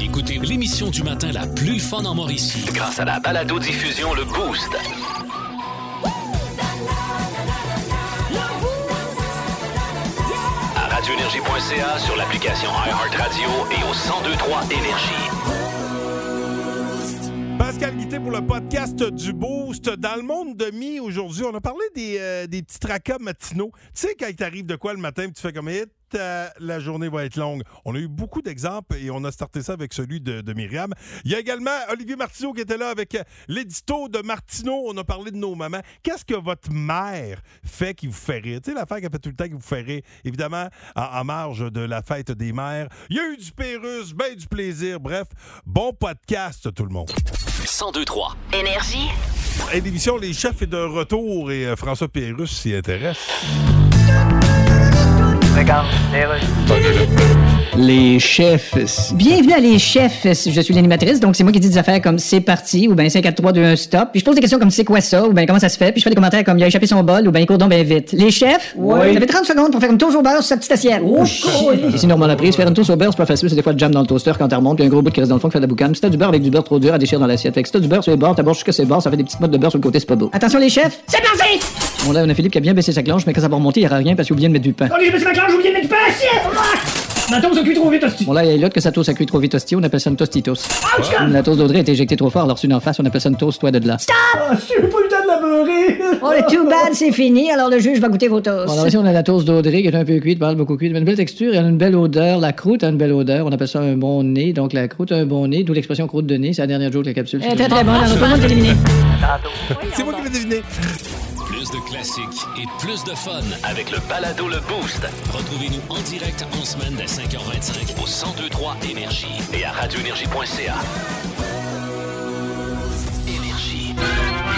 Écoutez l'émission du matin la plus fun en Mauricie. Grâce à la balado-diffusion Le Boost. À radioénergie.ca, sur l'application iHeartRadio et au 1023 Énergie. Pascal Guité pour le podcast du Boost. Dans le monde de mi, aujourd'hui, on a parlé des, euh, des petits tracas matinaux. Tu sais, quand il t'arrive de quoi le matin, tu fais comme hit, euh, la journée va être longue. On a eu beaucoup d'exemples et on a starté ça avec celui de, de Myriam. Il y a également Olivier Martineau qui était là avec l'édito de Martineau. On a parlé de nos mamans. Qu'est-ce que votre mère fait qui vous fait rire? Tu sais, l'affaire qu'elle fait tout le temps qui vous fait rire. Évidemment, en, en marge de la fête des mères. Il y a eu du Pérus, ben du plaisir. Bref, bon podcast, tout le monde. 1023. Énergie. Et l'émission Les Chefs est de retour et euh, François Pérusse s'y intéresse. Legal, Taylor. Les chefs. Bienvenue à Les Chefs. Je suis l'animatrice, donc c'est moi qui dis des affaires comme c'est parti, ou bien 5, 4, 3, 2, 1, stop. Puis je pose des questions comme c'est quoi ça, ou bien comment ça se fait, puis je fais des commentaires comme il a échappé son bol, ou bien il court donc bien vite. Les chefs, oui. Vous avez 30 secondes pour faire une toast au beurre sur sa petite assiette. Oh, Ici, Normand la prise, faire une toast au beurre, c'est pas facile, c'est des fois le jam dans le toaster quand tu remontes, puis un gros bout qui reste dans le fond qui fait de la boucane. Puis Si t'as du beurre avec du beurre trop dur à déchirer dans l'assiette. Fait que si t'as du beurre sur les bords, t'abordes jusqu'à ses bords, ça fait des petites mottes de beurre sur le côté, c'est pas beau. Attention les chefs, c'est parti! Bon là, on a Philippe qui a bien baissé sa cloche, mais quand ça va remonter, il y aura rien parce qu'il a oublié de mettre du pain. Oh, j'ai baissé ma cloche, j'ai oublié de mettre du pain, assiette! Ma toast a cuit trop vite, hostie. Bon, là, il y a l'autre que sa toast a cuit trop vite hostie, on appelle ça une tostitos. Ouch, La toast d'Audrey est éjectée trop fort, alors reçue d'en face, on appelle ça une toast, toi de là. Ah, j'ai pas eu le temps de la beurrer. Oh, le too bad, c'est fini, alors le juge va goûter vos toasts. Bon, alors ici, on a la toast d'Audrey qui est un peu cuite, pas mal beaucoup cuite, mais une belle texture, elle a une belle odeur. La croûte a une belle odeur, on appelle ça un bon nez. Donc, la croûte a un bon nez, d'où l'expression croûte de nez, c'est la dernière joke de la capsule. très très bon, alors tout le monde est éliminé. C'est moi qui l'ai deviné. Classiques et plus de fun. Avec le balado Le Boost. Retrouvez-nous en direct en semaine dès 5h25 Au 1023 Énergie. Et à radioénergie.ca. Énergie.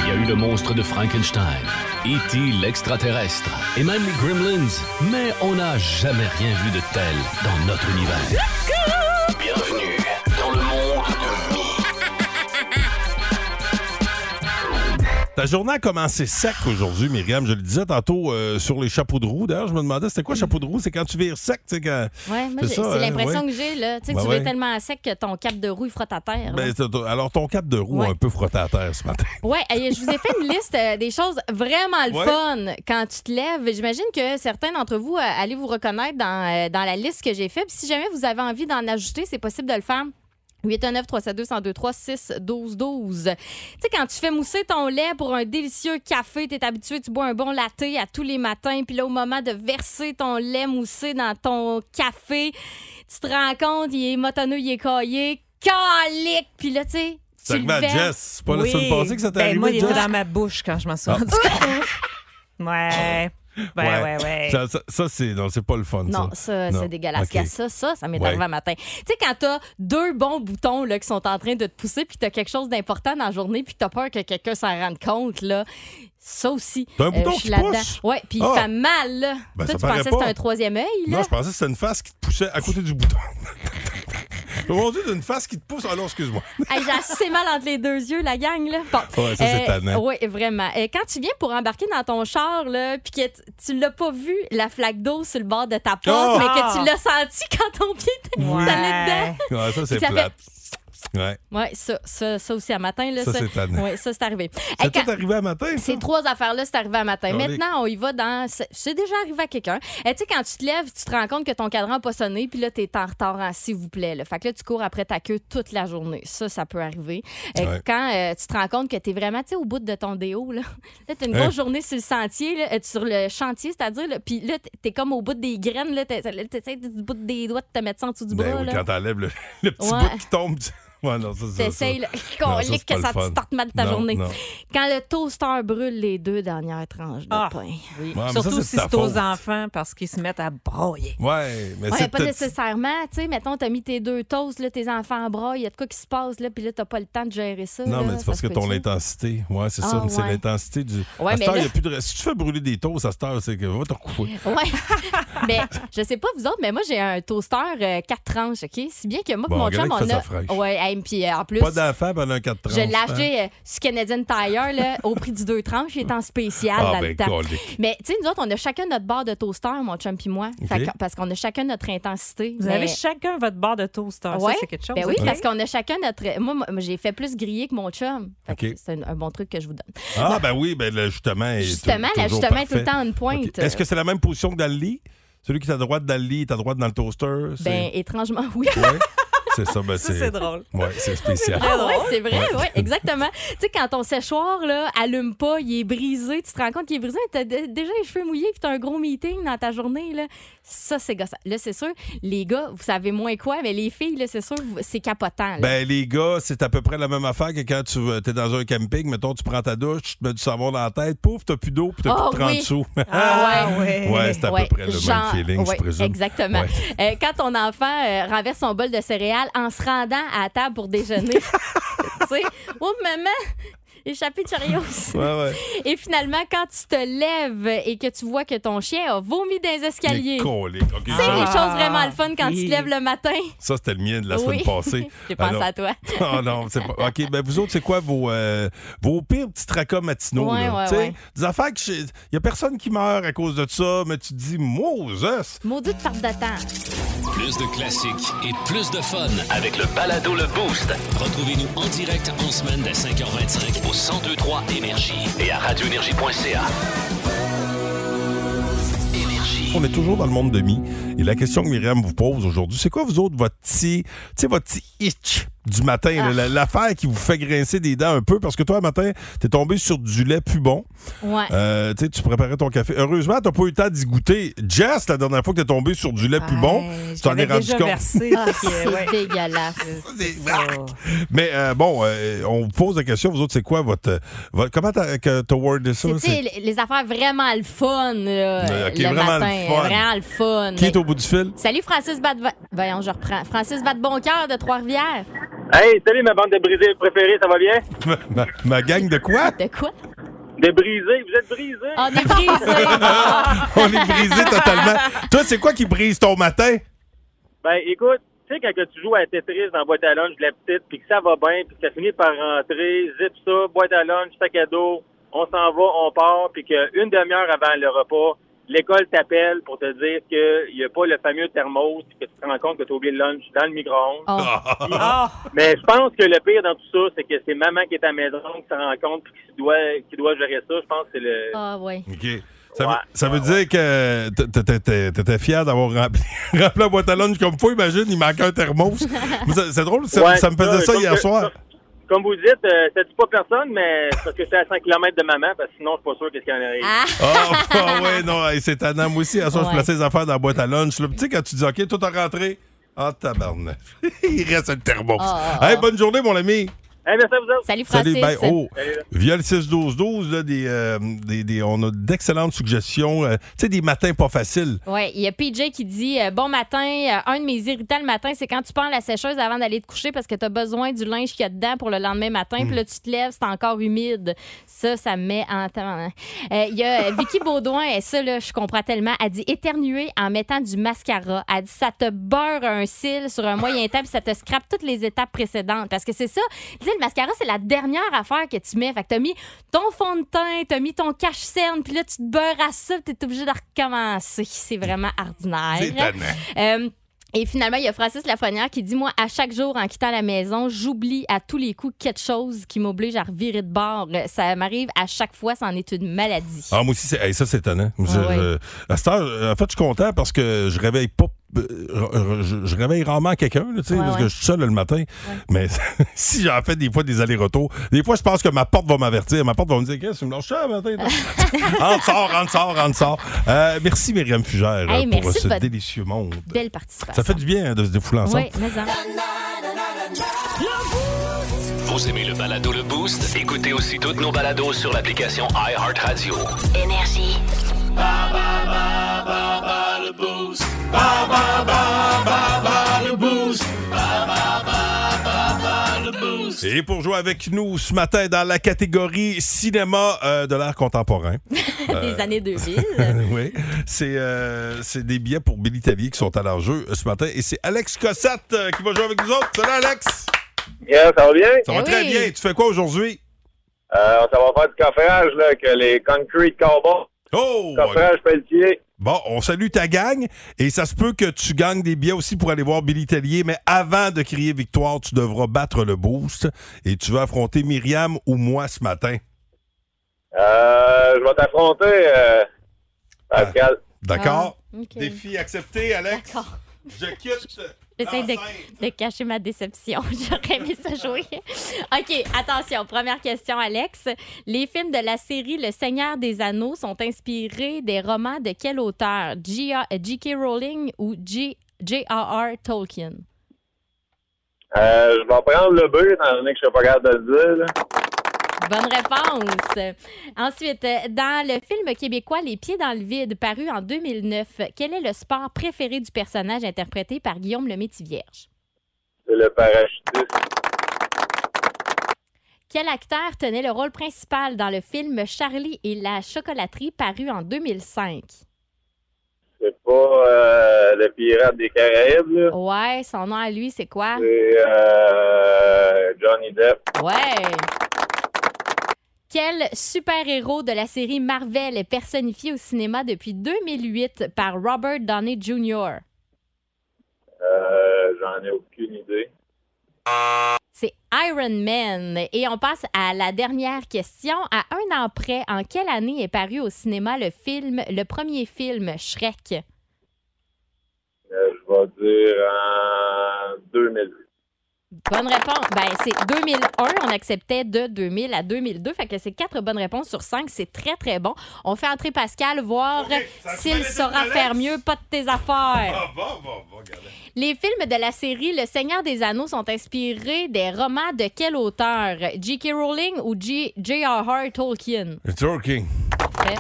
Il y a eu le monstre de Frankenstein, E.T. l'extraterrestre et même les Gremlins, mais on n'a jamais rien vu de tel dans notre univers. Bienvenue Ta journée a commencé sec aujourd'hui, Myriam. Je le disais tantôt euh, sur les chapeaux de roue. D'ailleurs, je me demandais, c'était quoi chapeau de roue? C'est quand tu vires sec, tu sais, quand... Ouais, moi, C'est hein, l'impression ouais. que j'ai, là. Tu sais, que Ben tu ouais. veux tellement sec que ton cap de roue, il frotte à terre. Ben, alors, ton cap de roue a un peu frotté à terre ce matin. Ouais, et je vous ai fait une liste euh, des choses vraiment le fun quand tu te lèves. J'imagine que certains d'entre vous euh, allez vous reconnaître dans, euh, dans la liste que j'ai faite. Si jamais vous avez envie d'en ajouter, c'est possible de le faire. 819 372 1023 6 12 12. Tu sais, quand tu fais mousser ton lait pour un délicieux café, tu es habitué, tu bois un bon latte à tous les matins, puis là, au moment de verser ton lait moussé dans ton café, tu te rends compte, il est motonneux, il est caillé, calique, puis là, tu sais, C'est tu arrivé à. Jess. C'est pas la semaine passée que ça t'est ben, arrivé, Moi, il était dans ma bouche quand je m'en suis Ah. rendu compte. Ouais. Ouais, ouais, ouais. Ça, ça- ça, c'est non, c'est pas le fun, Non, ça. c'est dégueulasse. Ça, ça, ça m'est Ouais. arrivé un matin. Tu sais, quand t'as deux bons boutons là, qui sont en train de te pousser, puis t'as quelque chose d'important dans la journée, puis t'as peur que quelqu'un s'en rende compte, là. Ça aussi. T'as un bouton je suis qui pousse? Ouais, puis Ah. il fait mal, là. Ben, Toi, ça tu pensais que c'était un troisième œil, là? Non, je pensais que c'était une face qui te poussait à côté du bouton. Mon Dieu, d'une face qui te pousse. Alors, excuse-moi. Hey, j'ai assez mal entre les deux yeux, la gang. Là. Bon. Ouais, ça, c'est tannant. Oui, vraiment. Euh, quand tu viens pour embarquer dans ton char, là, puis que t- tu l'as pas vu, la flaque d'eau sur le bord de ta porte, Oh! mais que tu l'as senti quand ton pied t'est Ouais. dedans. Ouais, ça, c'est fait- Ouais. Oui, ça, ça, ça aussi à matin. Là, Ça, c'est tannant. Oui, ça, c'est arrivé. C'est Hey, quand- tout arrivé à matin, ça? Ces trois affaires-là, c'est arrivé à matin. Allez. Maintenant, on y va dans. C'est c'est déjà arrivé à quelqu'un. Eh, tu sais, quand tu te lèves, tu te rends compte que ton cadran n'a pas sonné, puis là, tu es en retard en s'il vous plaît. Là. Fait que là, tu cours après ta queue toute la journée. Ça, ça peut arriver. Eh, Ouais. Quand euh, tu te rends compte que tu es vraiment tu au bout de ton déo, là, là tu as une Hein? grosse journée sur le sentier, là, euh, sur le chantier, c'est-à-dire, puis là, tu es comme au bout des graines, là, tu essaies du bout des doigts de te mettre ça en dessous du Ben bras. oui, là. quand t'enlèves le, le petit Ouais. bout qui tombe. Ouais, non, ça. T'essayes, colique, que ça te starte mal ta Non, journée. non. Quand le toaster brûle les deux dernières tranches de Ah. pain. Oui. Ouais, mais Surtout ça, si c'est aux enfants parce qu'ils se mettent à broyer. Ouais, mais Ouais, c'est pas nécessairement. Tu sais, mettons, t'as mis tes deux toasts, là, tes enfants braillent, il y a de quoi qui se passe, là, puis là, t'as pas le temps de gérer ça. Non, là, mais c'est parce que ton intensité. Ouais, c'est Ah, ça. mais C'est l'intensité du. Ouais, à mais cette heure, là- il y a plus de. Si tu fais brûler des toasts à cette heure, c'est que va te recoucher. Ouais. mais je sais pas vous autres, mais moi, j'ai un toaster euh, quatre tranches, OK? Si bien que moi, Bon, mon chum, on a. Hey, puis euh, en plus, Pas d'enfant pendant un 4 je l'ai acheté euh, sur Canadian Tire là, au prix du 2 tranches. Il est en spécial Ah, dans ben. Mais tu sais, nous autres, on a chacun notre barre de toaster, mon chum puis moi. Fait parce qu'on a chacun notre intensité. Vous Mais- avez chacun votre barre de toaster. Ouais. Ça, c'est quelque chose. Ben oui, parce qu'on a chacun notre. Moi, moi, j'ai fait plus griller que mon chum. C'est un, un bon truc que je vous donne. Ah, ben oui, ben l'ajustement est Justement, l'ajustement est tout le temps une pointe. Est-ce que c'est la même position que dans le lit? Celui qui est à droite dans le lit est à droite dans le toaster? Ben, étrangement, oui. Ouais. C'est ça, ben Ça, c'est... drôle. Ouais, c'est spécial. Ah ouais, c'est vrai, ouais, exactement. Tu sais, quand ton séchoir, là, allume pas, il est brisé, tu te rends compte qu'il est brisé, mais t'as déjà les cheveux mouillés puis t'as un gros meeting dans ta journée, là. Ça, c'est gossant. Là, c'est sûr, les gars, vous savez moins quoi, mais les filles, là, c'est sûr, c'est capotant, là. Ben, les gars, c'est à peu près la même affaire que quand tu es dans un camping. Mettons, tu prends ta douche, tu te mets du savon dans la tête, pouf, t'as plus d'eau, puis t'as Oh, plus de 30 oui. sous. Ah, ouais. ouais, c'est à Ouais, peu près le genre- même feeling, ouais, je présume. Exactement. Ouais. Euh, quand ton enfant euh, renverse son bol de céréales en se rendant à la table pour déjeuner, tu sais, oh maman, échappé de Cheerios. Ouais, ouais. Et finalement, quand tu te lèves et que tu vois que ton chien a vomi dans les escaliers. Sais, ça, les Ah, choses vraiment le fun quand tu te lèves le matin. ça, c'était le mien de la oui. semaine passée. J'ai pensé Alors- à toi. Oh non, c'est pas. OK, ben vous autres, c'est quoi vos, euh, vos pires petits tracas matinaux? Ouais, là? ouais, Tu sais, ouais. Des affaires que. Il y a personne qui meurt à cause de ça, mais tu te dis, Moses! Maudite perte de temps. Plus de classiques et plus de fun. Avec le balado Le Boost Retrouvez-nous en direct en semaine dès 5h25 au 1023 Énergie et à radioénergie.ca. On est toujours dans le monde de mi. Et la question que Myriam vous pose aujourd'hui, c'est quoi, vous autres, votre petit, votre petit itch du matin, Ah. la- l'affaire qui vous fait grincer des dents un peu, parce que toi, un matin, t'es tombé sur du lait plus bon. Ouais. Euh, tu sais, tu préparais ton café. Heureusement, t'as pas eu le temps d'y goûter. Jess, la dernière fois que t'es tombé sur du lait plus bon, tu t'en es rendu compte. Ah, c'est ouais. dégueulasse. Mais euh, bon, euh, on vous pose la question, vous autres, c'est quoi votre, votre comment t'as wordé ça? C'est, les, affaires vraiment le fun, le vraiment le matin. fun. Vraiment le fun. Qui est au bout du fil? Salut Francis Bad... Voyons, je reprends. Francis Bad-Boncoeur de Trois-Rivières. Hey, salut ma bande de brisés préférée, ça va bien? Ma, ma- ma gang de quoi? De quoi? De brisés, vous êtes brisés? On est brisé. Ah, On est brisé totalement. Toi, c'est quoi qui brise ton matin? Ben écoute, tu sais quand que tu joues à Tetris dans la boîte à lunch de la petite, puis que ça va bien, puis que ça finit par rentrer, zip ça, boîte à lunch, sac à dos, on s'en va, on part, puis qu'une demi-heure avant le repas, l'école t'appelle pour te dire qu'il n'y a pas le fameux thermos, que tu te rends compte que tu as oublié le lunch dans le micro-ondes. Oh. Ah, Mais je pense que le pire dans tout ça, c'est que c'est maman qui est à la maison, qui se rend compte, puis qui doit, qui doit gérer ça. Je pense que c'est le... Ah, ouais. OK. Ça veut, Ouais, ça veut dire que t'étais fier d'avoir rempli, rempli la boîte à lunch comme faut. Imagine, il manquait un thermos. C'est drôle, ça, Ouais, ça me faisait ça hier que- soir. Comme vous dites, euh, ça dit pas personne, mais c'est parce que c'est à 5 km de maman, parce que sinon, je suis pas sûr qu'est-ce qu'il y en arrive. Ah, ah ouais, non, hey, c'est tannant. Moi aussi, à soir, je Ouais. plaçais les affaires dans la boîte à lunch. là. Tu sais, quand tu dis OK, tout a rentré. Ah, tabarnak. il reste un thermos. Ah, hey, bonne journée, mon ami. Hey, merci à vous autres. salut Francis. Salut, ben, oh, Salut, via le 6-12-12, là, des, euh, des, des- on a d'excellentes suggestions. euh, tu sais, des matins pas faciles. Oui, il y a PJ qui dit euh, Bon matin, euh, un de mes irritants le matin, c'est quand tu prends la sécheuse avant d'aller te coucher parce que tu as besoin du linge qu'il y a dedans pour le lendemain matin. Puis là, tu te lèves, c'est encore humide. Ça, ça me met en temps. Euh, Il y a Vicky Baudouin, et ça, là, je comprends tellement. Elle dit éternuer en mettant du mascara. Elle dit ça te beurre un cil sur un moyen temps puis ça te scrape toutes les étapes précédentes. Parce que c'est ça. Tu sais, le mascara, c'est la dernière affaire que tu mets. Fait que t'as mis ton fond de teint, t'as mis ton cache-cerne, puis là, tu te beurres à ça, puis t'es obligé de recommencer. C'est vraiment ordinaire. C'est. Euh, et finalement, il y a Francis Lafrenière qui dit Moi, à chaque jour, en quittant la maison, j'oublie à tous les coups quelque chose qui m'oblige à revirer de bord. Ça m'arrive à chaque fois, c'en est une maladie. Ah, moi aussi, c'est- hey, ça, c'est étonnant. Je- Ah je- à cette heure, en fait, je suis content parce que je réveille pas. Je, je réveille rarement quelqu'un, tu sais, Ouais, parce ouais. que je suis seul le matin. Mais si j'en fais des fois des allers-retours, des fois, je pense que ma porte va m'avertir. Ma porte va me dire Qu'est-ce que tu me lâches ça le matin? rentre, sort, rentre, sort, rentre, sort. Euh, merci, Myriam Fugère, Hey, merci pour ce votre délicieux monde. Belle participation. Ça fait du bien hein, de se défouler ensemble. Oui, mais en- Vous aimez le balado Le Boost? Écoutez aussi toutes nos balados sur l'application iHeartRadio. Énergie. Et pour jouer avec nous ce matin dans la catégorie cinéma euh, de l'art contemporain. des années 2000. oui, c'est euh, c'est des billets pour Billy Tellier qui sont à l'enjeu euh, ce matin. Et c'est Alex Cossette euh, qui va jouer avec nous autres. Salut Alex! Yeah, ça va bien? Ça va Eh très oui. bien. Tu fais quoi aujourd'hui? Euh, ça va faire du coffrage, là, avec les Concrete Cowboys. Oh! Coffrage Pelletier. Bon, on salue ta gang et ça se peut que tu gagnes des billets aussi pour aller voir Billy Tellier, mais avant de crier victoire, tu devras battre le boost et tu vas affronter Myriam ou moi ce matin. Euh, je vais t'affronter, euh, Pascal. D'accord? Ah. Défi accepté, Alex. D'accord. Je quitte. J'essaie de, cacher ma déception. J'aurais aimé ça jouer. OK, attention. Première question, Alex. Les films de la série Le Seigneur des Anneaux sont inspirés des romans de quel auteur? J.A. J.K. Rowling ou J- J.R.R. Tolkien? Euh, je vais prendre le B, étant donné que je suis pas capable de le dire, là. Bonne réponse. Ensuite, dans le film québécois Les Pieds dans le vide, paru en 2009, quel est le sport préféré du personnage interprété par Guillaume le Métis-Vierge? C'est le parachutisme. Quel acteur tenait le rôle principal dans le film Charlie et la chocolaterie paru en 2005? C'est pas euh, le pirate des Caraïbes, là? Ouais, son nom à lui, c'est quoi? C'est euh, Johnny Depp. Ouais. Quel super-héros de la série Marvel est personnifié au cinéma depuis 2008 par Robert Downey Jr.? Euh, J'en ai aucune idée. C'est Iron Man. Et on passe à la dernière question. À un an près, en quelle année est paru au cinéma le film, le premier film Shrek? Euh, je vais dire en 2000. Bonne réponse. Ben, c'est 2001. On acceptait de 2000 à 2002. Fait que c'est quatre bonnes réponses sur cinq. C'est très, très bon. On fait entrer Pascal, voir s'il saura faire mieux. Pas de tes affaires. Ah, bon, bon, bon. Les films de la série Le Seigneur des Anneaux sont inspirés des romans de quel auteur? J.K. Rowling ou J- J.R.R. Tolkien? Tolkien. Parfait.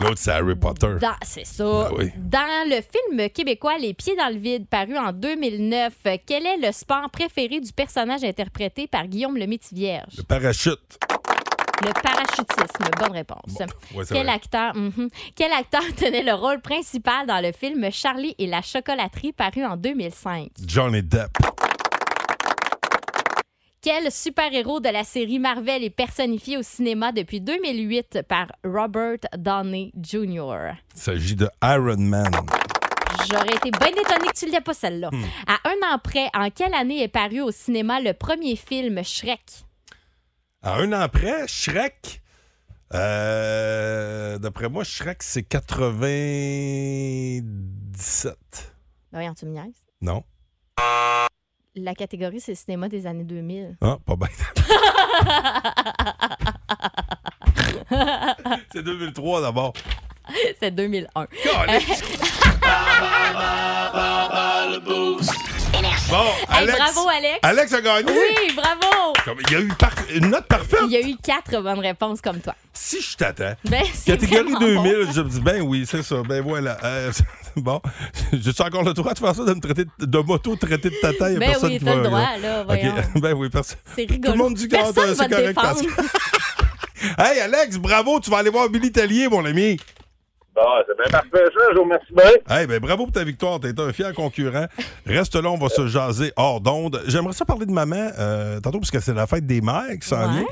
L'autre, c'est Harry Potter. Dans- C'est ça. Ben oui. Dans le film québécois Les Pieds dans le vide, paru en 2009, quel est le sport préféré du personnage interprété par Guillaume le Métis-Vierge? Le parachute. Le parachutisme. Bonne réponse. Ouais, c'est Quel vrai. acteur, mhm. Quel acteur tenait le rôle principal dans le film Charlie et la chocolaterie paru en 2005? Johnny Depp. Quel super-héros de la série Marvel est personnifié au cinéma depuis 2008 par Robert Downey Jr.? Il s'agit de Iron Man. J'aurais été bien étonnée que tu ne l'aies pas celle-là. Hmm. À un an près, en quelle année est paru au cinéma le premier film Shrek? À un an après, Shrek? euh, D'après moi, Shrek, c'est 97. Ben Voyons, tu me niaises. Non? La catégorie, c'est le cinéma des années 2000. Ah, pas bien. c'est 2003 d'abord. c'est 2001. Bon, Hey, Alex. bravo, Alex. Alex a gagné. Oui, bravo. Il y a eu par- une note parfaite. Il y a eu quatre bonnes réponses comme toi. Si je t'attends. Ben, Catégorie vraiment 2000, bon. je me dis, ben oui, c'est ça, ben voilà. Euh, bon, j'ai encore le droit de faire ça, de me traiter de, de moto-traiter de tata, il y a Ben personne oui, qui t'as va... le droit, là, OK. voyons. Ben oui, personne. C'est Tout rigolo. le monde dit que c'est correct. Pascal. Hey, Alex, bravo, tu vas aller voir Billy Tellier, mon ami. Bon, c'est bien parfait, ça. Je vous remercie bien. Hey, ben bravo pour ta victoire, t'es un fier concurrent. Reste là, on va se jaser hors d'onde. J'aimerais ça parler de maman euh, tantôt, parce que c'est la fête des mères qui s'en Ouais. vient.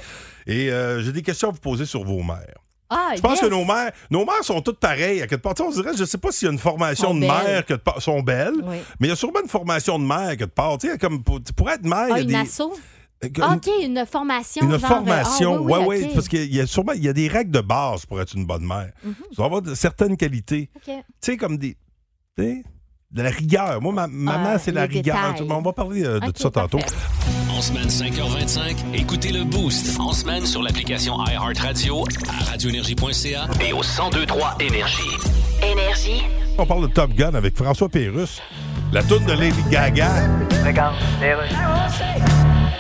Et euh, j'ai des questions à vous poser sur vos mères. Ah, Je pense yes. que nos mères, nos mères sont toutes pareilles. À quelque part, on dirait, je sais pas s'il y a une formation Sont de belles. mère que de part, sont belles, Oui. mais il y a sûrement une formation de mère que de part. Comme pour, pour être mère, Ah, y une a des asso? euh, Ah, une- OK, une formation. une genre, formation, ah, oui, ouais, oui, ouais, ok. parce qu'il y a sûrement il y a des règles de base pour être une bonne mère. Mhm. Tu dois avoir de- certaines qualités. OK. Tu sais, comme des. tu sais, de la rigueur. Moi, ma maman, Ah, c'est la rigueur. détails. On va parler euh, de Ok, tout ça tantôt. En semaine 5h25, écoutez le Boost. En semaine sur l'application iHeartRadio, à radioénergie.ca et au 1023 Énergie. Énergie. On parle de Top Gun avec François Pérusse. La toune de Lady Gaga.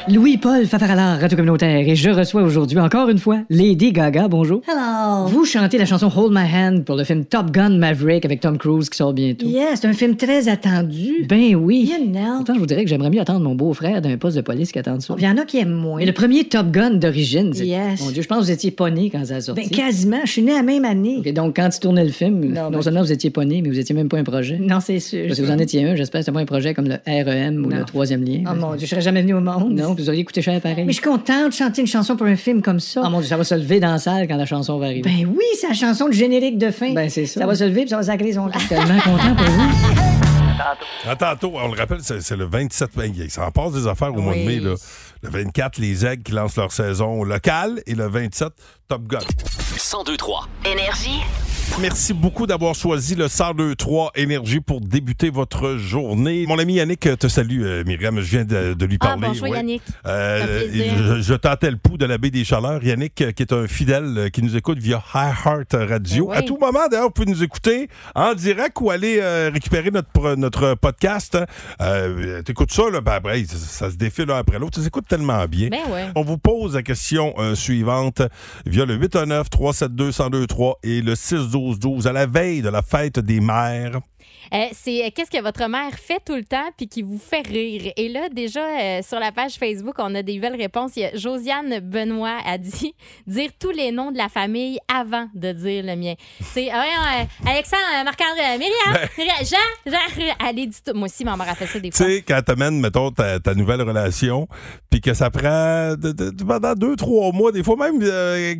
Louis-Paul Fafaralard, Radio Communautaire, et je reçois aujourd'hui encore une fois Lady Gaga, bonjour. Hello. Vous chantez la chanson Hold My Hand pour le film Top Gun Maverick avec Tom Cruise qui sort bientôt. Yeah, c'est un film très attendu. Ben oui. You know. Pourtant, je vous dirais que j'aimerais mieux attendre mon beau-frère d'un poste de police qu'attendre ça. Il y en a qui aiment moins. Mais le premier Top Gun d'origine, c'est... Yes. Mon Dieu, je pense que vous étiez pas né quand ça a sorti. Ben, quasiment. Je suis née la même année. Et donc, quand tu tournais le film, non, ben- seulement vous étiez pas né, mais vous étiez même pas un projet. Non, c'est sûr. Parce que vous en étiez un, j'espère que c'était pas un projet comme le REM ou Non. le troisième lien. Oh mon Dieu, je serais jamais venue au monde. Non, puis vous auriez coûté cher pareil. Mais je suis contente de chanter une chanson pour un film comme ça. Oh mon Dieu, ça va se lever dans la salle quand la chanson va arriver. Ben oui, c'est la chanson de générique de fin. Ben, c'est ça. Ça va se lever puis ça va sacrer son camp. Tellement content pour vous. À tantôt, on le rappelle, c'est le 27 mai. Ça en passe des affaires au mois de mai. Là. Le 24, les Aigles qui lancent leur saison locale et le 27, Top Gun. 1023. Énergie. Merci beaucoup d'avoir choisi le 1023 Énergie pour débuter votre journée. Mon ami Yannick te salue, euh, Myriam. Je viens de, de lui Ah, parler. bonjour Ouais. Yannick. Euh, Ça je, je tentais le pouls de la baie des Chaleurs. Yannick, euh, qui est un fidèle euh, qui nous écoute via iHeart Radio. Ben oui. À tout moment, d'ailleurs, vous pouvez nous écouter en direct ou aller euh, récupérer notre, podcast. Euh, T'écoutes ça, là, ben après, ça, ça se défile l'un après l'autre. Tu écoutes tellement bien. Ben ouais. On vous pose la question euh, suivante via le 819-372-1023 et le 612-12 à la veille de la fête des mères. Euh, c'est euh, qu'est-ce que votre mère fait tout le temps puis qui vous fait rire? Et là, déjà, euh, sur la page Facebook, on a des nouvelles réponses. Il y a Josiane Benoît a dit dire tous les noms de la famille avant de dire le mien. C'est Alexandre, Marc-André, Myriam, Jean, Jean, allez, dit tout. Moi aussi, ma mère a fait ça des Tu fois. sais, quand t'amènes, mettons, ta, ta nouvelle relation, puis que ça prend de- de- de- pendant deux, trois mois, des fois même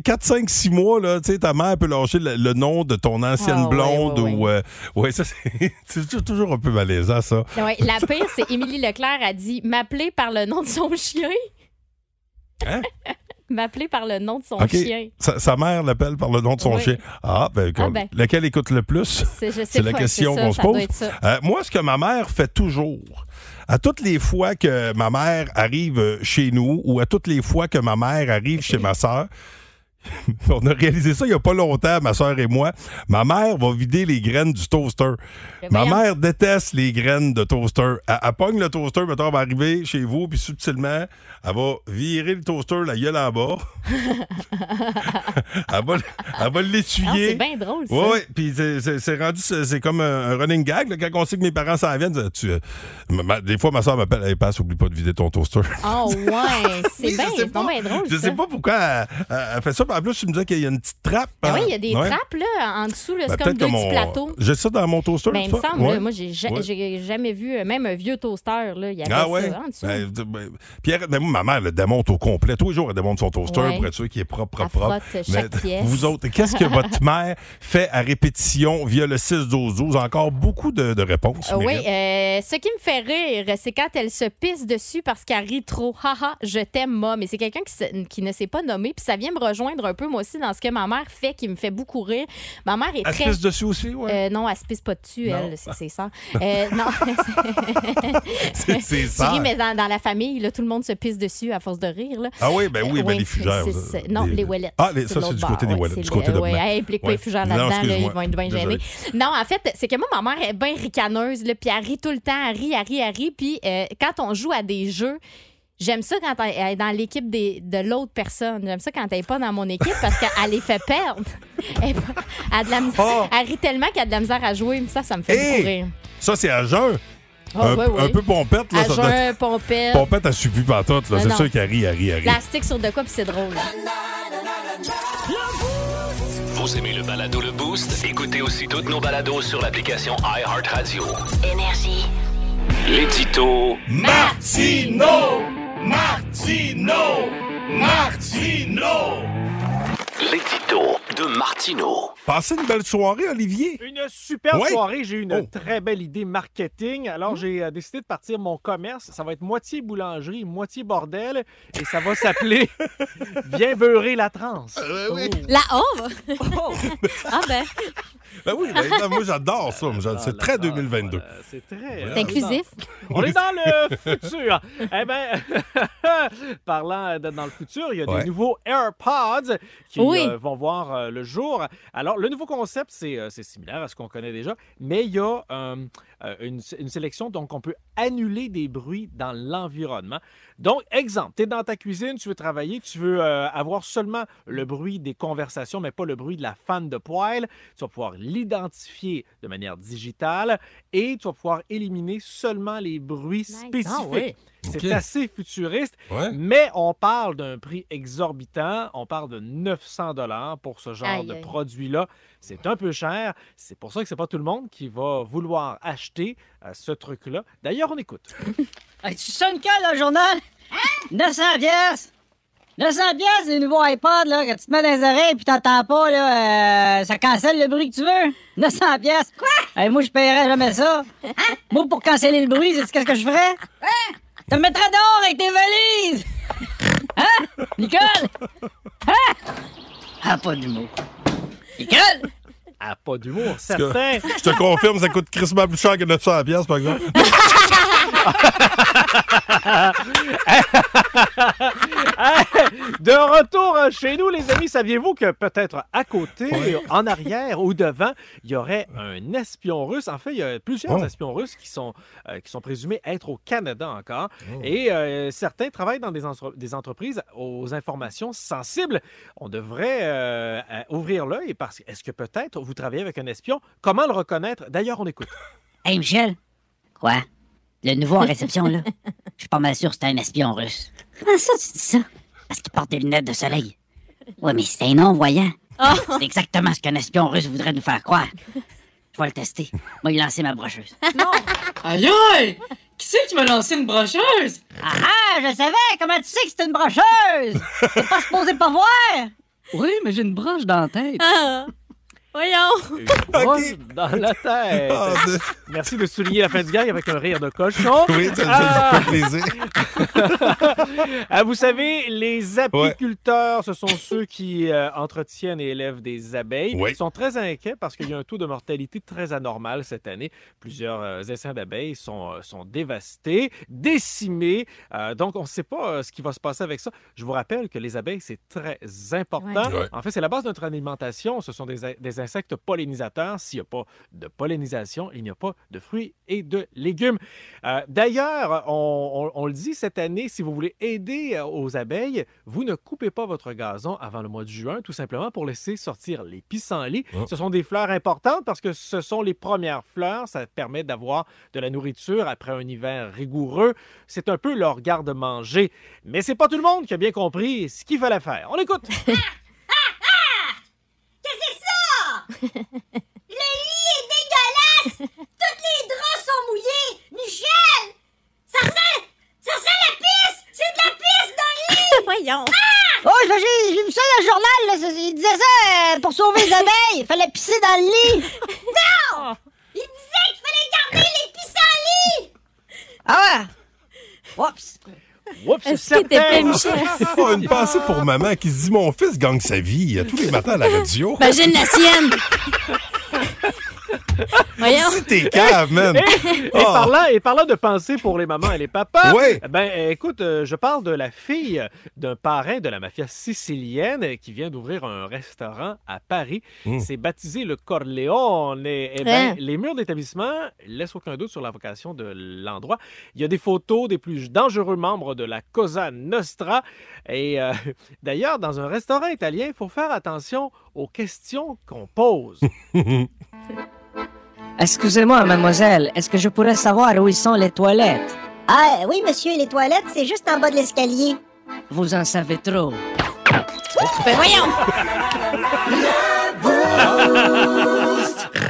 quatre, cinq, six mois, là, tu sais, ta mère peut lâcher le, le nom de ton ancienne Ah, ouais, blonde ouais, ou... euh, ouais, ça, c'est c'est toujours un peu malaisant, ça. Ouais, la pire, c'est Émilie Leclerc a dit m'appeler par le nom de son chien. Hein? m'appeler par le nom de son chien. Sa, sa mère l'appelle par le nom de son Oui. chien. Ah, ben, Ah, ben. lequel écoute le plus? C'est, la question qu'on se pose. Euh, moi, ce que ma mère fait toujours, à toutes les fois que ma mère arrive euh, chez nous ou à toutes les fois que ma mère arrive chez ma soeur, on a réalisé ça il n'y a pas longtemps, ma soeur et moi. Ma mère va vider les graines du toaster. Ben Ma mère déteste les graines de toaster. Elle, elle pogne le toaster, mettons, elle va arriver chez vous, puis subtilement, elle va virer le toaster la gueule en bas. elle va, elle va Ah, l'essuyer. c'est bien drôle, ça. Oui, oui. Puis c'est- rendu, c'est comme un, un running gag. là, quand on sait que mes parents s'en viennent, tu, euh, ma- des fois, ma soeur m'appelle, hey, passe, oublie pas de vider ton toaster. Oh, ouais. C'est bien bien drôle. Je ça. sais pas pourquoi elle, fait ça. En plus, tu me disais qu'il y a une petite trappe. Ben hein? oui, il y a des Ouais. trappes là, en dessous. là, Ben, c'est comme deux petits mon- plateaux. J'ai ça dans mon toaster. Ben, il me semble, Ouais. moi, j'ai ja- Ouais. jamais vu, euh, même un vieux toaster, là, il y avait Ah ça ouais? en dessous. Ben, ben, Pierre, moi, ma mère le démonte au complet. Tous les jours, elle démonte son toaster pour être sûr qu'il est propre, propre, propre. pièce. Vous autres, qu'est-ce que votre mère fait à répétition via le 6-12-12? Encore beaucoup de, de réponses. Euh, oui, euh, ce qui me fait rire, c'est quand elle se pisse dessus parce qu'elle rit trop. Haha, je t'aime, moi. Mais c'est quelqu'un qui, qui ne s'est pas nommé. Puis ça vient me rejoindre un peu, moi aussi, dans ce que ma mère fait qui me fait beaucoup rire. Ma mère est Elle très. pisse dessus aussi, ouais. Euh, non, elle se pisse pas dessus, Non. elle, c'est ça. Euh, non. C'est- ça. ris, mais dans, dans la famille, là, tout le monde se pisse dessus à force de rire. Là. Ah oui, ben oui, ben Oui, les fugères. non, les ouellettes. Ah, les- ça, c'est du côté des ouellettes, du côté de hey, implique pas les fugères Non, là-dedans, ils vont être bien gênés. Non, en fait, c'est que moi, ma mère est bien ricaneuse, puis elle rit tout le temps, elle rit, elle rit, elle rit. Puis euh, quand on joue à des jeux, J'aime ça quand elle est dans l'équipe des- de l'autre personne. J'aime ça quand elle n'est pas dans mon équipe parce qu'elle les fait perdre. Elle, elle a de la misère- Oh! elle rit tellement qu'elle a de la misère à jouer. Ça, ça me fait Hey! beaucoup rire. Ça, c'est à jeun. Ah, un, ouais, ouais. un peu pompette. Là, À ça jeun, pompette. Pompette, elle suffit pas C'est sûr qu'elle rit, elle rit, elle rit. Plastique sur de quoi, puis c'est drôle. Vous aimez le balado Le Boost? Écoutez aussi toutes nos balados sur l'application iHeartRadio. Énergie. L'édito Martino! Martino! Martino! L'édito de Martineau. Passez une belle soirée, Olivier. Une superbe Ouais. soirée. J'ai eu une Oh. très belle idée marketing. Alors, Mmh. j'ai euh, décidé de partir mon commerce. Ça va être moitié boulangerie, moitié bordel. Et ça va s'appeler Viens beurrer la transe. Euh, oui. La honte? ah ben, Ben oui, ben, ben, moi j'adore ça. j'adore- C'est très 2022. Euh, C'est très. c'est inclusif. On est dans le futur. eh bien, parlant de- dans le futur, il y a Ouais. des nouveaux AirPods qui Oui. euh, vont voir euh, le jour. Alors, le nouveau concept, c'est euh, c'est similaire à ce qu'on connaît déjà, mais il y a euh, une, une sélection, donc on peut annuler des bruits dans l'environnement. Donc, exemple, tu es dans ta cuisine, tu veux travailler, tu veux euh, avoir seulement le bruit des conversations, mais pas le bruit de la fan de poêle. Tu vas pouvoir l'identifier de manière digitale et tu vas pouvoir éliminer seulement les bruits spécifiques. Ah oui. C'est assez futuriste, Ouais. mais on parle d'un prix exorbitant. On parle de 900 dollars pour ce genre Aïe, de produit-là. C'est un peu cher. C'est pour ça que c'est pas tout le monde qui va vouloir acheter euh, ce truc-là. D'ailleurs, on écoute. Hey, tu sonnes quand, le journal? 900 pièces! 900 pièces, les nouveaux iPods, là, que tu te mets dans les oreilles puis t'entends pas, là, euh, ça cancelle le bruit que tu veux. 900 pièces. Quoi? moi, je paierais jamais ça. Moi, pour canceller le bruit, sais-tu qu'est-ce que je ferais? Te mettrais dehors avec tes valises! Hein? Nicole? Hein? Ah, pas d'humour. Nicole? Ah, pas d'humour, certain. Je te confirme, ça coûte crissement plus cher que 900 pièces par exemple. De retour chez nous, les amis, saviez-vous que peut-être à côté, en arrière ou devant, il y aurait un espion russe? En fait, il y a plusieurs Oh. espions russes qui sont, euh, qui sont présumés être au Canada encore. Et euh, certains travaillent dans des, entre- des entreprises aux informations sensibles. On devrait euh, ouvrir l'œil parce que est-ce que peut-être vous travaillez avec un espion? Comment le reconnaître? D'ailleurs, on écoute. Hey, Michel. Quoi? Le nouveau en réception, là? Je suis pas mal sûr que c'est un espion russe. Comment ça, tu dis ça? Parce qu'il porte des lunettes de soleil. Ouais, mais c'est un non-voyant. C'est exactement ce qu'un espion russe voudrait nous faire croire. Je vais le tester. Moi, il lancer ma brocheuse. Aïe aïe! Qui c'est qui m'a lancé une brocheuse? Ah ah, je savais! Comment tu sais que c'est une brocheuse? T'es pas supposé pas voir! Oui, mais j'ai une broche dans la tête. Voyons! Dans la tête. Ah, de- Merci de souligner la fin du gag avec un rire de cochon. Oui, ça, ça Ah! me fait plaisir. Ah, vous savez, les apiculteurs, ce sont ceux qui euh, entretiennent et élèvent des abeilles. Oui. Ils sont très inquiets parce qu'il y a un taux de mortalité très anormal cette année. Plusieurs euh, essaims d'abeilles sont, euh, sont dévastés, décimés. Euh, donc, on ne sait pas euh, ce qui va se passer avec ça. Je vous rappelle que les abeilles, c'est très important. Ouais. Ouais. En fait, c'est la base de notre alimentation. Ce sont des, des insectes pollinisateurs. S'il n'y a pas de pollinisation, il n'y a pas de fruits et de légumes. Euh, D'ailleurs, on, on- on le dit cette année, si vous voulez aider euh, aux abeilles, vous ne coupez pas votre gazon avant le mois de juin, tout simplement pour laisser sortir les pissenlits. Oh. Ce sont des fleurs importantes parce que ce sont les premières fleurs. Ça permet d'avoir de la nourriture après un hiver rigoureux. C'est un peu leur garde-manger. Mais c'est pas tout le monde qui a bien compris ce qu'il fallait faire. On écoute. Qu'est-ce que c'est ça? Le lit est dégueulasse! Toutes les draps sont mouillés! Michel! Ça sent... Ça sent la pisse! C'est de la pisse dans le lit! Voyons! Oh, j'ai j'ai vu ça dans le journal, là. Il disait ça euh, pour sauver les abeilles. Il fallait pisser dans le lit. Non! Il disait qu'il fallait garder les pissenlits! Ah ouais? Oups. Oups, Est-ce que certain. Michel? Oh, une pensée pour maman qui se dit Mon fils gagne sa vie tous les matins à la radio. Imagine la sienne! Voyons! Si t'es cave, man. Et, et Ah. parlant, et parlant de pensée pour les mamans et les papas, Ouais. ben euh, écoute, euh, je parle de la fille d'un parrain de la mafia sicilienne euh, qui vient d'ouvrir un restaurant à Paris. Mm. C'est baptisé le Corleone. Et, eh ben, Hein? les murs d'établissement laissent aucun doute sur la vocation de l'endroit. Il y a des photos des plus dangereux membres de la Cosa Nostra. Et euh, d'ailleurs, dans un restaurant italien, il faut faire attention aux questions qu'on pose. Excusez-moi, mademoiselle. Est-ce que je pourrais savoir où ils sont les toilettes? Ah, oui, monsieur, les toilettes, c'est juste en bas de l'escalier. Vous en savez trop. Ben voyons!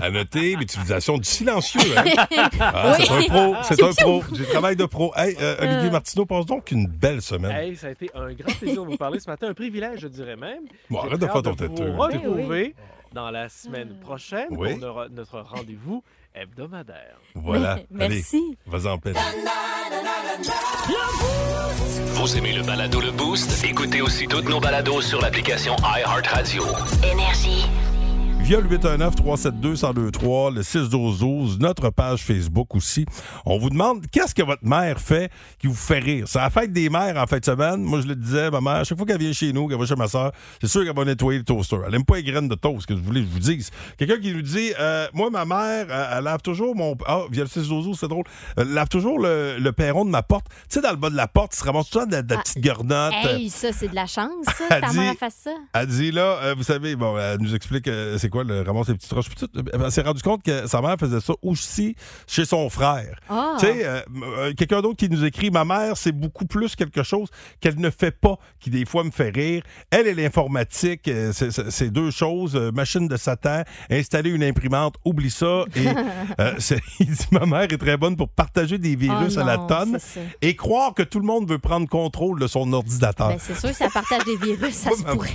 À noter l'utilisation du silencieux. Hein? Ah, Oui. C'est un pro, c'est un pro. Du travail de pro. Hey, euh, Olivier Martineau passe donc une belle semaine. Hey, ça a été un grand plaisir de vous parler ce matin, un privilège, je dirais même. Bon, J'ai arrête de faire ton vous retrouver dans la semaine prochaine Oui. pour notre- notre rendez-vous hebdomadaire. Voilà. Merci. Vas-y en pleine. Vous aimez le balado Le Boost? Écoutez aussi toutes nos balados sur l'application iHeartRadio. Énergie. Via le 819-372-1023, le 612-12, notre page Facebook aussi. On vous demande qu'est-ce que votre mère fait qui vous fait rire? C'est la fête des mères en fin de semaine. Moi, je le disais, ma mère, à chaque fois qu'elle vient chez nous, qu'elle va chez ma soeur, c'est sûr qu'elle va nettoyer le toaster. Elle aime pas les graines de toast, que je voulais que je vous dise. Quelqu'un qui nous dit, euh, moi, ma mère, elle, elle lave toujours mon... Ah, via le 612, c'est drôle. Elle lave toujours le, le perron de ma porte. Tu sais, dans le bas de la porte, il se ramasse temps de, la- de la petite. Hey, ça, c'est de la chance, ça. Ta dit- mère fasse ça. Elle dit là, euh, vous savez, bon, elle nous explique euh, c'est quoi le ramasse les petites roches. Puis tout. Elle s'est rendu compte que sa mère faisait ça aussi chez son frère. Ah. Tu sais, euh, euh, quelqu'un d'autre qui nous écrit Ma mère, c'est beaucoup plus quelque chose qu'elle ne fait pas, qui des fois me fait rire. Elle et l'informatique, euh, c'est- deux choses. euh, machine de Satan, installer une imprimante, oublie ça. Et euh, il dit Ma mère est très bonne pour partager des virus Oh à la tonne et croire que tout le monde veut prendre contrôle de son ordinateur. Ben, c'est sûr, ça partage des virus, ça se pourrait.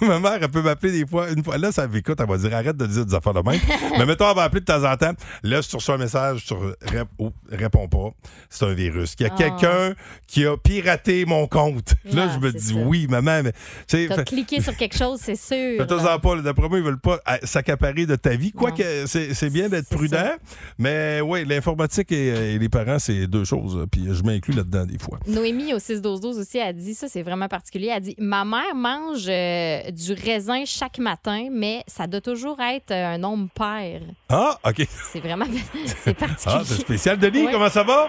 Ma mère, elle peut m'appeler des fois. Une fois, là, ça écoute, elle va dire arrête de dire des affaires de même. Mais mettons, elle va appeler de temps en temps. Là, reçois un message, tu ré- oh, réponds pas. C'est un virus. Il y a Ah. quelqu'un qui a piraté mon compte. Là, Ah, je me dis ça. oui, maman, mais. tu sais, T'as fait- cliqué sur quelque chose, c'est sûr. Fais-toi-en pas, d'après moi, ils veulent pas euh, s'accaparer de ta vie. Quoique, c'est c'est bien d'être prudent, mais oui, l'informatique et, et les parents, c'est deux choses. Puis je m'inclus là-dedans des fois. Noémie au 6-12-12 aussi a dit ça, c'est vraiment particulier. Elle dit Ma mère mange euh, du raisin chaque matin, mais ça doit toujours être euh, un nombre pair. Ah, OK. C'est vraiment c'est particulier. Ah, c'est spécial. Denis, Ouais. comment ça va?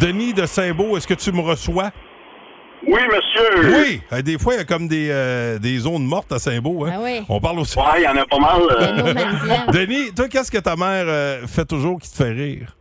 Denis de Saint-Beau, est-ce que tu me reçois? Oui, monsieur. Oui. Euh, Des fois, il y a comme des, euh, des zones mortes à Saint-Beau. Hein? Ah oui. On parle aussi. Ouais, il y en a pas mal. euh. Denis, toi, qu'est-ce que ta mère euh, fait toujours qui te fait rire?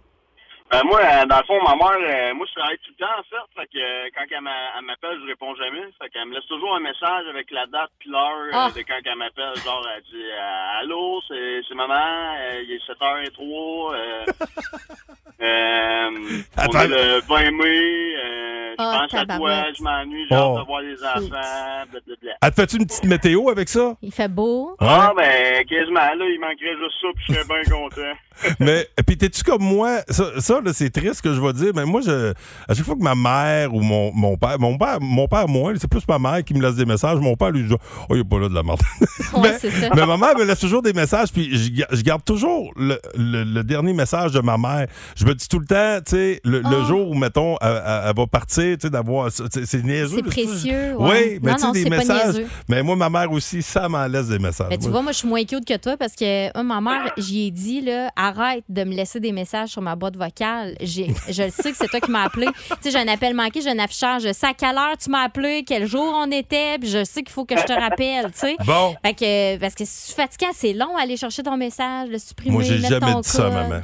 Ben, moi, euh, dans le fond, ma mère, euh, moi, je travaille tout le temps, en fait. Fait que euh, quand elle m'a- elle m'appelle, je réponds jamais. Fait qu'elle me laisse toujours un message avec la date puis l'heure euh, Ah. de quand elle m'appelle. Genre, elle dit euh, Allô, c'est maman, euh, il est 7h03. Euh, euh, on Attends. est le 20 mai. euh, je Ah, pense à toi, je m'ennuie, j'ai hâte Oh. de voir les enfants. Blablabla. Elle te fait-tu une petite météo avec ça? Il fait beau. Ah, ben, quasiment, là, il manquerait juste ça, puis je serais bien content. mais puis t'es-tu comme moi? Ça, ça, c'est triste ce que je vais dire, mais moi, je, à chaque fois que ma mère ou mon, mon père, mon père, mon père, moi, c'est plus ma mère qui me laisse des messages. Mon père, lui, dit Oh, il est pas là de la merde. Ouais, c'est ça. mais ma mère me laisse toujours des messages, puis je, je garde toujours le, le- le dernier message de ma mère. Je me dis tout le temps, tu sais, le, le Ah. jour où, mettons, elle, va partir, tu sais, d'avoir. C'est niaiseux. C'est précieux, Oui, ouais. mais tu sais, des messages. Mais moi, ma mère aussi, ça m'en laisse des messages. Mais tu vois, moi, je suis moins cute que toi parce que euh, ma mère, j'y ai dit, là, arrête de me laisser des messages sur ma boîte vocale. Je le sais que c'est toi qui m'as appelé. Tu sais, j'ai un appel manqué, j'ai un affichage. Je sais à quelle heure tu m'as appelé, quel jour on était, puis je sais qu'il faut que je te rappelle, tu sais. Bon. Fait que, parce que si tu es fatiguant, c'est long aller chercher ton message, le supprimer, Moi, j'ai jamais dit ça, maman.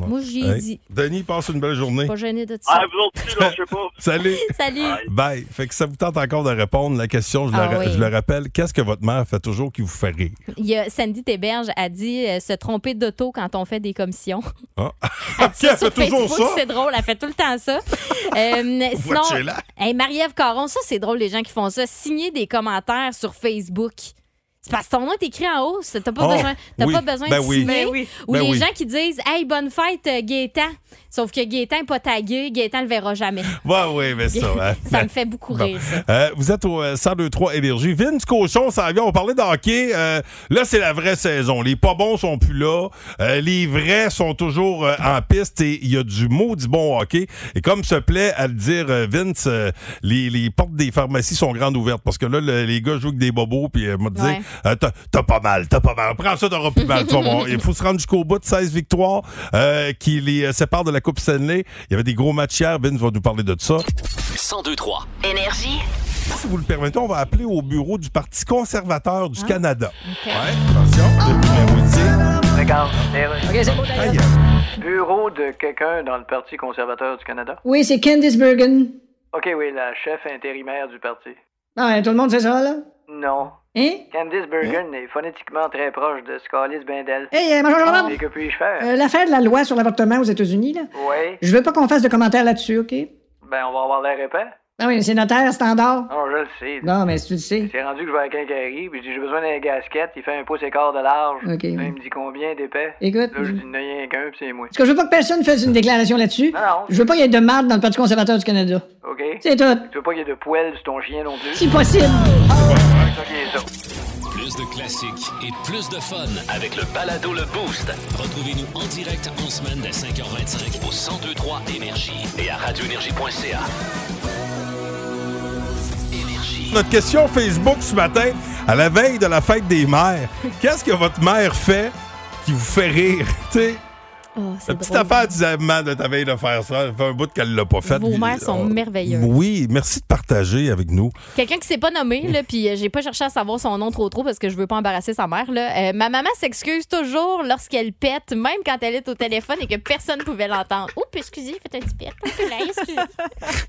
Ouais. Moi, j'y ai Hey, dit. Denis, passe une belle journée. Pas gêné de ça. Ah, vous autres aussi, là, je sais pas. Salut. Salut. Bye. Fait que ça vous tente encore de répondre. La question, je, Ah le, ra- oui. je le rappelle, qu'est-ce que votre mère fait toujours qui vous fait rire? Il y a Sandy Théberge a dit euh, se tromper d'auto quand on fait des commissions. Ah. Elle fait toujours Facebook, ça? C'est drôle, elle fait tout le temps ça. Euh, sinon, hey, Marie-Ève Caron, ça c'est drôle les gens qui font ça. Signer des commentaires sur Facebook. C'est parce que ton nom est écrit en haut. T'as pas Oh, besoin, t'as oui. pas besoin Ben de oui. signer. Ben oui. Ou Ben les oui. gens qui disent Hey, bonne fête, euh, Gaétan. Sauf que Gaétan n'est pas tagué. Gaétan le verra jamais. Ouais, oui, mais ça. hein. ça me fait beaucoup Bon. rire, ça. Euh, vous êtes au euh, 1023 Énergie. Vince Cochon, ça vient. On parlait de hockey. Euh, là, c'est la vraie saison. Les pas bons sont plus là. Euh, les vrais sont toujours euh, en piste et il y a du maudit bon hockey. Et comme se plaît à le dire euh, Vince, euh, les, les portes des pharmacies sont grandes ouvertes parce que là, le- les gars jouent avec des bobos puis euh, m'a dit Ouais. Euh, t'as t'as pas mal, t'as pas mal. Prends ça, t'auras plus mal. Tu vas voir. Il faut se rendre jusqu'au bout de 16 victoires euh, qui les euh, séparent de la Coupe Stanley. Il y avait des gros matchs hier. Vince va nous parler de ça. 1023. Énergie. Si vous le permettez, on va appeler au bureau du Parti conservateur Ah. du Canada. Ouais, attention, le numéro ici. Regarde, OK, c'est beau, Aïe. Bureau de quelqu'un dans le Parti conservateur du Canada. Oui, c'est Candice Bergen. OK, oui, la chef intérimaire du parti. Ah, tout le monde sait ça, là? Non. Hein? Candice Bergen est phonétiquement très proche de Scalis Bindel. Hey, euh, bonjour, madame. Et que puis-je faire? Euh, L'affaire de la loi sur l'avortement aux États-Unis, là. Oui. Je veux pas qu'on fasse de commentaires là-dessus, OK? Ben, on va avoir l'air épais. Ah oui, c'est notaire standard. Non, je le sais. Non, mais si tu le sais. C'est rendu que je vais à quincaillerie, puis je dis j'ai besoin d'un gasket, il fait un pouce et quart de large. OK, Là, il me dit combien d'épais? Écoute, Là, je dis a rien qu'un, puis c'est moi. Parce que je veux pas que personne fasse une déclaration là-dessus. Non, non. Je veux pas qu'il y ait de marde dans le Parti conservateur du Canada. OK? C'est tout. Tu veux pas qu'il y ait de poêle sur ton chien non plus? Si possible. Plus de classiques et plus de fun avec le balado Le Boost. Retrouvez-nous en direct en semaine dès 5h25 au 1023 Énergie et à radioénergie.ca. Notre question Facebook ce matin, à la veille de la fête des mères, qu'est-ce que votre mère fait qui vous fait rire? Oh, la petite drôle. affaire disait man de ta veille de faire ça. Ça fait un bout qu'elle l'a pas fait. Vos mères sont Oh, merveilleuses. Oui, merci de partager avec nous. Quelqu'un qui s'est pas nommé, là, puis euh, j'ai pas cherché à savoir son nom trop trop parce que je veux pas embarrasser sa mère. Là. Euh, ma maman s'excuse toujours lorsqu'elle pète, même quand elle est au téléphone et que personne pouvait l'entendre. Oups, excusez, faites un petit pète.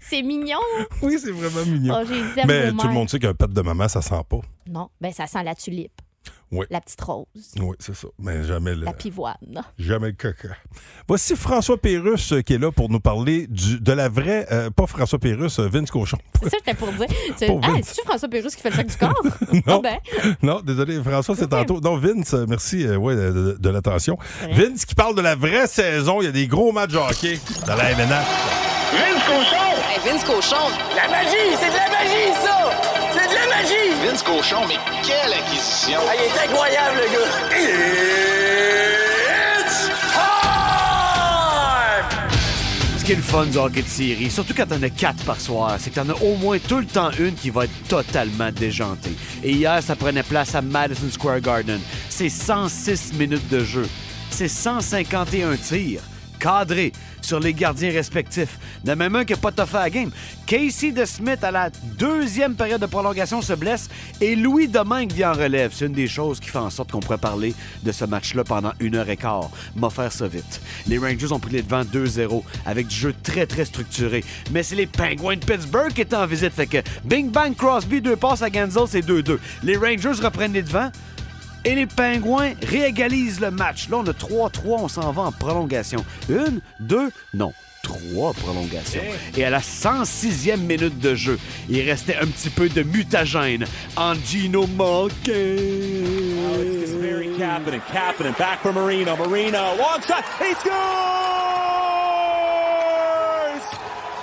C'est mignon. Oui, c'est vraiment mignon. Oh, Mais tout le monde sait qu'un pet de maman, ça sent pas. Non, ben ça sent la tulipe, Oui. la petite rose, Oui, c'est ça. Mais jamais le, la pivoine. jamais le caca. Voici François Pérusse euh, qui est là pour nous parler du, de la vraie, euh, pas François Pérusse, euh, Vince Cochon. C'est ça que j'étais pour dire. Tu- Pour Ah, c'est-tu François Pérusse qui fait le sac du corps? non, Ah ben. non, désolé, François, c'est tantôt. Non, Vince, merci euh, ouais, de, de- de l'attention. Ouais. Vince qui parle de la vraie saison. Il y a des gros matchs de hockey dans la MNH. Vince Cochon! Vince Cochon! La magie! C'est de la magie, ça! Magie! Vince Cochon, mais quelle acquisition! Ah, il est incroyable, le gars! It's Ce qui est le fun du hockey de série, surtout quand t'en as quatre par soir, c'est que t'en as au moins tout le temps une qui va être totalement déjantée. Et hier, ça prenait place à Madison Square Garden. C'est 106 minutes de jeu. C'est 151 tirs cadrés sur les gardiens respectifs. De même un qui n'a pas à game. Casey DeSmith, à la deuxième période de prolongation, se blesse et Louis Domingue vient en relève. C'est une des choses qui fait en sorte qu'on pourrait parler de ce match-là pendant une heure et quart. M'a ça vite. Les Rangers ont pris les devants 2-0 avec du jeu très, très structuré. Mais c'est les Penguins de Pittsburgh qui étaient en visite. Fait que Bing Bang Crosby, deux passes à Genzel, c'est 2-2. Les Rangers reprennent les devants. Et les Pingouins réégalisent le match. Là, on a 3-3, on s'en va en prolongation. Une, deux, non, trois prolongations. Et à la 106e minute de jeu, il restait un petit peu de mutagène en Gino Malkin. Very Kapanen. Kapanen back for Marino. Marino, long shot. He scores!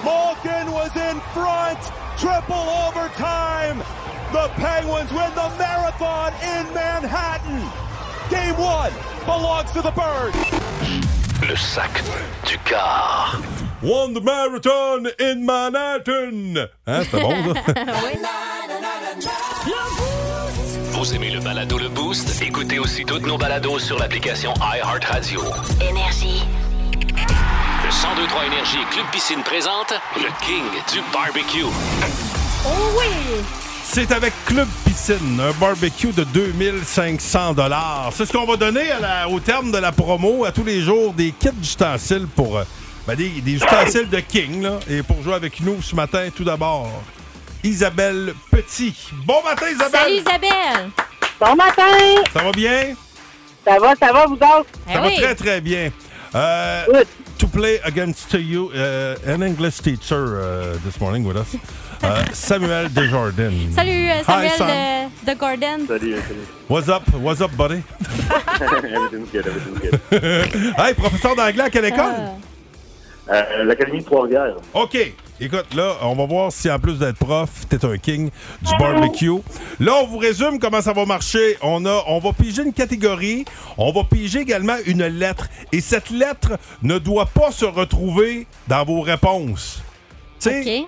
Malkin was in front. Triple overtime. The Penguins win the marathon in Manhattan. Game one belongs to the Birds. Le sac du car. Won the marathon in Manhattan. Hein, c'était bon, ça? Vous aimez le balado Le Boost? Écoutez aussi toutes nos balados sur l'application iHeartRadio. Énergie. Le 1023 Énergie Club Piscine présente le King du barbecue. Oh oui! C'est avec Club Piscine, un barbecue de 2500 dollars. C'est ce qu'on va donner à la- au terme de la promo à tous les jours des kits d'ustensiles pour euh, ben, des, des ustensiles de King là, et pour jouer avec nous ce matin tout d'abord Isabelle Petit. Bon matin Isabelle. Salut Isabelle! Bon matin! Ça va bien? Ça va, ça va, vous autres? Ça va très très bien. Euh, to play against you, uh, an English teacher uh, this morning with us, uh, Samuel Desjardins. Salut euh, Samuel Hi, Sam. de, de Gordon. Salut, salut. What's up? What's up, buddy? everything's good, everything's good. hey, professeur d'anglais à quelle école? Euh, L'Académie de Trois-Rivières. OK. Écoute, là, on va voir si en plus d'être prof, t'es un king du barbecue. Là, on vous résume comment ça va marcher. On, a, on va piger une catégorie. On va piger également une lettre. Et cette lettre ne doit pas se retrouver dans vos réponses. Tu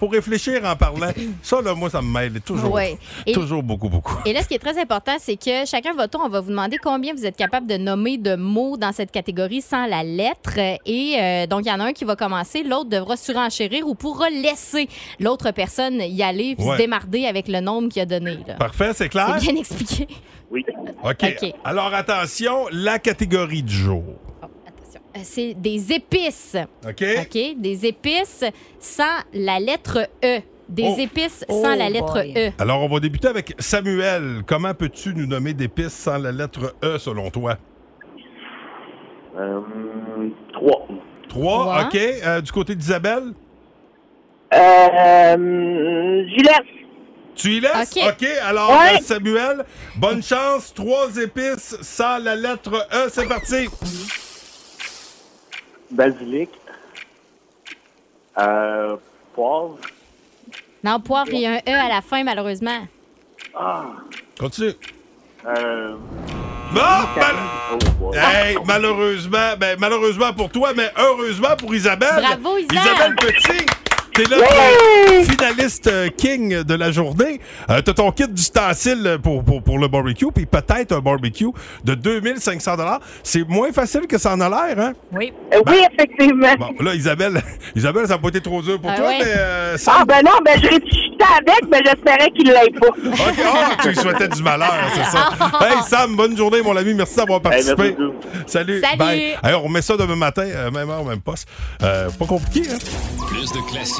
faut réfléchir en parlant. Ça, là, moi, ça me mêle toujours. Ouais. Et- Toujours beaucoup, beaucoup. Et là, ce qui est très important, c'est que chacun votre tour, on va vous demander combien vous êtes capable de nommer de mots dans cette catégorie sans la lettre. Et euh, donc, il y en a un qui va commencer, l'autre devra surenchérir ou pourra laisser l'autre personne y aller puis Ouais. se démarder avec le nombre qu'il a donné. là. Parfait, c'est clair? C'est bien expliqué. Oui. OK. OK. Alors, attention, la catégorie du jour. Euh, C'est des épices. OK? OK? Des épices sans la lettre E. Des Oh. épices Oh sans la lettre boy. E. Alors, on va débuter avec Samuel. Comment peux-tu nous nommer d'épices sans la lettre E, selon toi? Euh, trois. Trois, Trois. OK. Euh, du côté d'Isabelle? Euh, j'y laisse. Tu y laisses? OK. Alors, Ouais. euh, Samuel, bonne chance. Trois épices sans la lettre E. C'est parti. Basilic. Euh, poivre. Non, poivre, il y a un E à la fin, malheureusement. Ah. Continue. Euh... Bon, mal- Hey, malheureusement, ben, malheureusement pour toi, mais heureusement pour Isabelle. Bravo, Isa. Isabelle Petit. T'es notre finaliste euh, king de la journée. Euh, T'as ton kit d'ustensiles pour, pour, pour le barbecue, puis peut-être un barbecue de 2500 C'est moins facile que ça en a l'air, hein? Oui. oui, effectivement. Bon, là, Isabelle, Isabelle, ça n'a pas été trop dur pour Ah toi, mais euh, ça... Ah, ben non, ben je réfléchissais avec, mais j'espérais qu'il l'ait pas. OK, ah, tu lui souhaitais du malheur, c'est ça. Hey, Sam, bonne journée, mon ami. Merci d'avoir participé. merci Salut. Salut. Bye. Hey, on remet ça demain matin, euh, même heure, même poste. Euh, pas compliqué, hein? Plus de classiques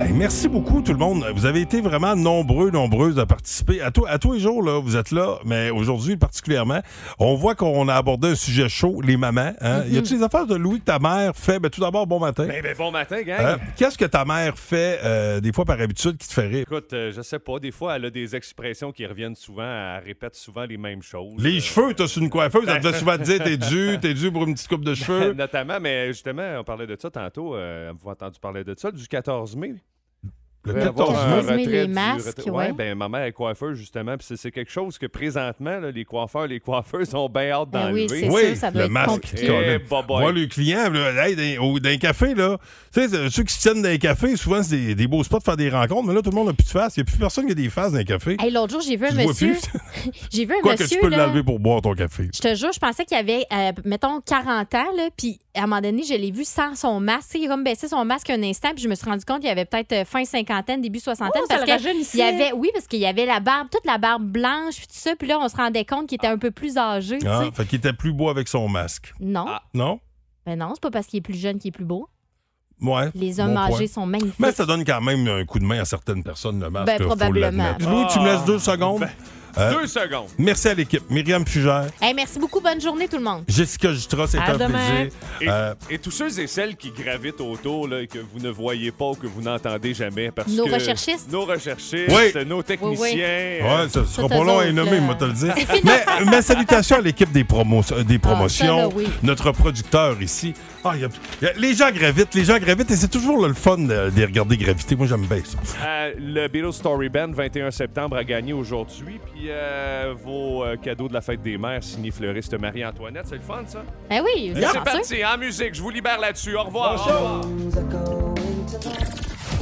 Hey, merci beaucoup, tout le monde. Vous avez été vraiment nombreux, nombreuses à participer. À, tous- à tous les jours, là, vous êtes là, mais aujourd'hui particulièrement, on voit qu'on a abordé un sujet chaud, les mamans. Hein? Y a-tu des affaires de Louis que ta mère fait? Ben, tout d'abord, bon matin. Ben, ben, bon matin, gang. Euh, Qu'est-ce que ta mère fait, euh, des fois par habitude, qui te fait rire? Écoute, euh, je sais pas, des fois, elle a des expressions qui reviennent souvent, elle répète souvent les mêmes choses. Les cheveux, t'as sur une coiffeuse, elle te devait souvent te dire t'es dû, t'es dû pour une petite coupe de cheveux. Notamment, mais justement, on parlait de ça tantôt, euh, avez-vous entendu parler de ça, du 14 mai? Le Il va y avoir 14 un mai. retrait Les du masques, retrait- ouais. ben, ma mère est coiffeuse, justement, puis c'est- c'est quelque chose que présentement, là, les coiffeurs, les coiffeuses ont bien hâte Ben d'enlever. oui, c'est Oui, ça, ça doit le être masque. compliqué. Eh. Moi, le client, là, hey, dans, au- dans un café, là, tu sais, c'est- ceux qui se tiennent dans les cafés, souvent, c'est des, des beaux spots pour faire des rencontres, mais là, tout le monde n'a plus de face. Il n'y a plus personne qui a des faces dans les cafés. Hey, L'autre jour, j'ai vu un monsieur. plus? j'ai vu un Quoi que tu peux là, l'enlever pour boire ton café. Je te jure, je pensais qu'il avait, euh, mettons, 40 ans, là, puis à un moment donné, je l'ai vu sans son masque. Il a comme baissé son masque un instant, puis je me suis rendu compte qu'il avait peut-être euh, fin cinquantaine, début soixantaine. Oh, ça parce le que rajeunissait. il y avait, oui, parce qu'il y avait la barbe, toute la barbe blanche, puis tout ça, puis là, on se rendait compte qu'il était un peu plus âgé. Ah, fait qu'il était plus beau avec son masque. Non, Non? ben non, c'est pas parce qu'il est plus jeune qu'il est plus beau. Ouais. Les hommes bon âgés sont magnifiques. Mais ça donne quand même un coup de main à certaines personnes, le masque. Ben, faut probablement. tu me laisses deux secondes? Euh, Deux secondes. Merci à l'équipe. Myriam Fugère, Hey, merci beaucoup, bonne journée tout le monde. Jessica Jutra, c'est À un demain. plaisir. Et, Euh, et tous ceux et celles qui gravitent autour, là, et que vous ne voyez pas ou que vous n'entendez jamais. Parce Nos que recherchistes. Nos recherchistes, Oui. nos techniciens. Ouais, ça sera pas long à autres, nommer, moi te le dire. Mais, mais salutations à l'équipe des, promos, euh, des promotions, ça, là, oui. notre producteur ici. Ah, il y a- il y a- les gens gravitent, les gens gravitent, et c'est toujours le fun de, de les regarder graviter. Moi, j'aime bien ça. Euh, le Beatles Story Band, 21 septembre, a gagné aujourd'hui. Puis euh, vos euh, cadeaux de la fête des mères, signé fleuriste Marie-Antoinette. C'est le fun, ça? Eh oui, Et vous C'est chanceux. parti, en musique. Je vous libère là-dessus. Au revoir. Au revoir.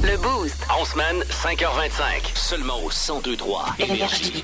Le Boost. En semaine, 5h25. Seulement au 1023 Énergie.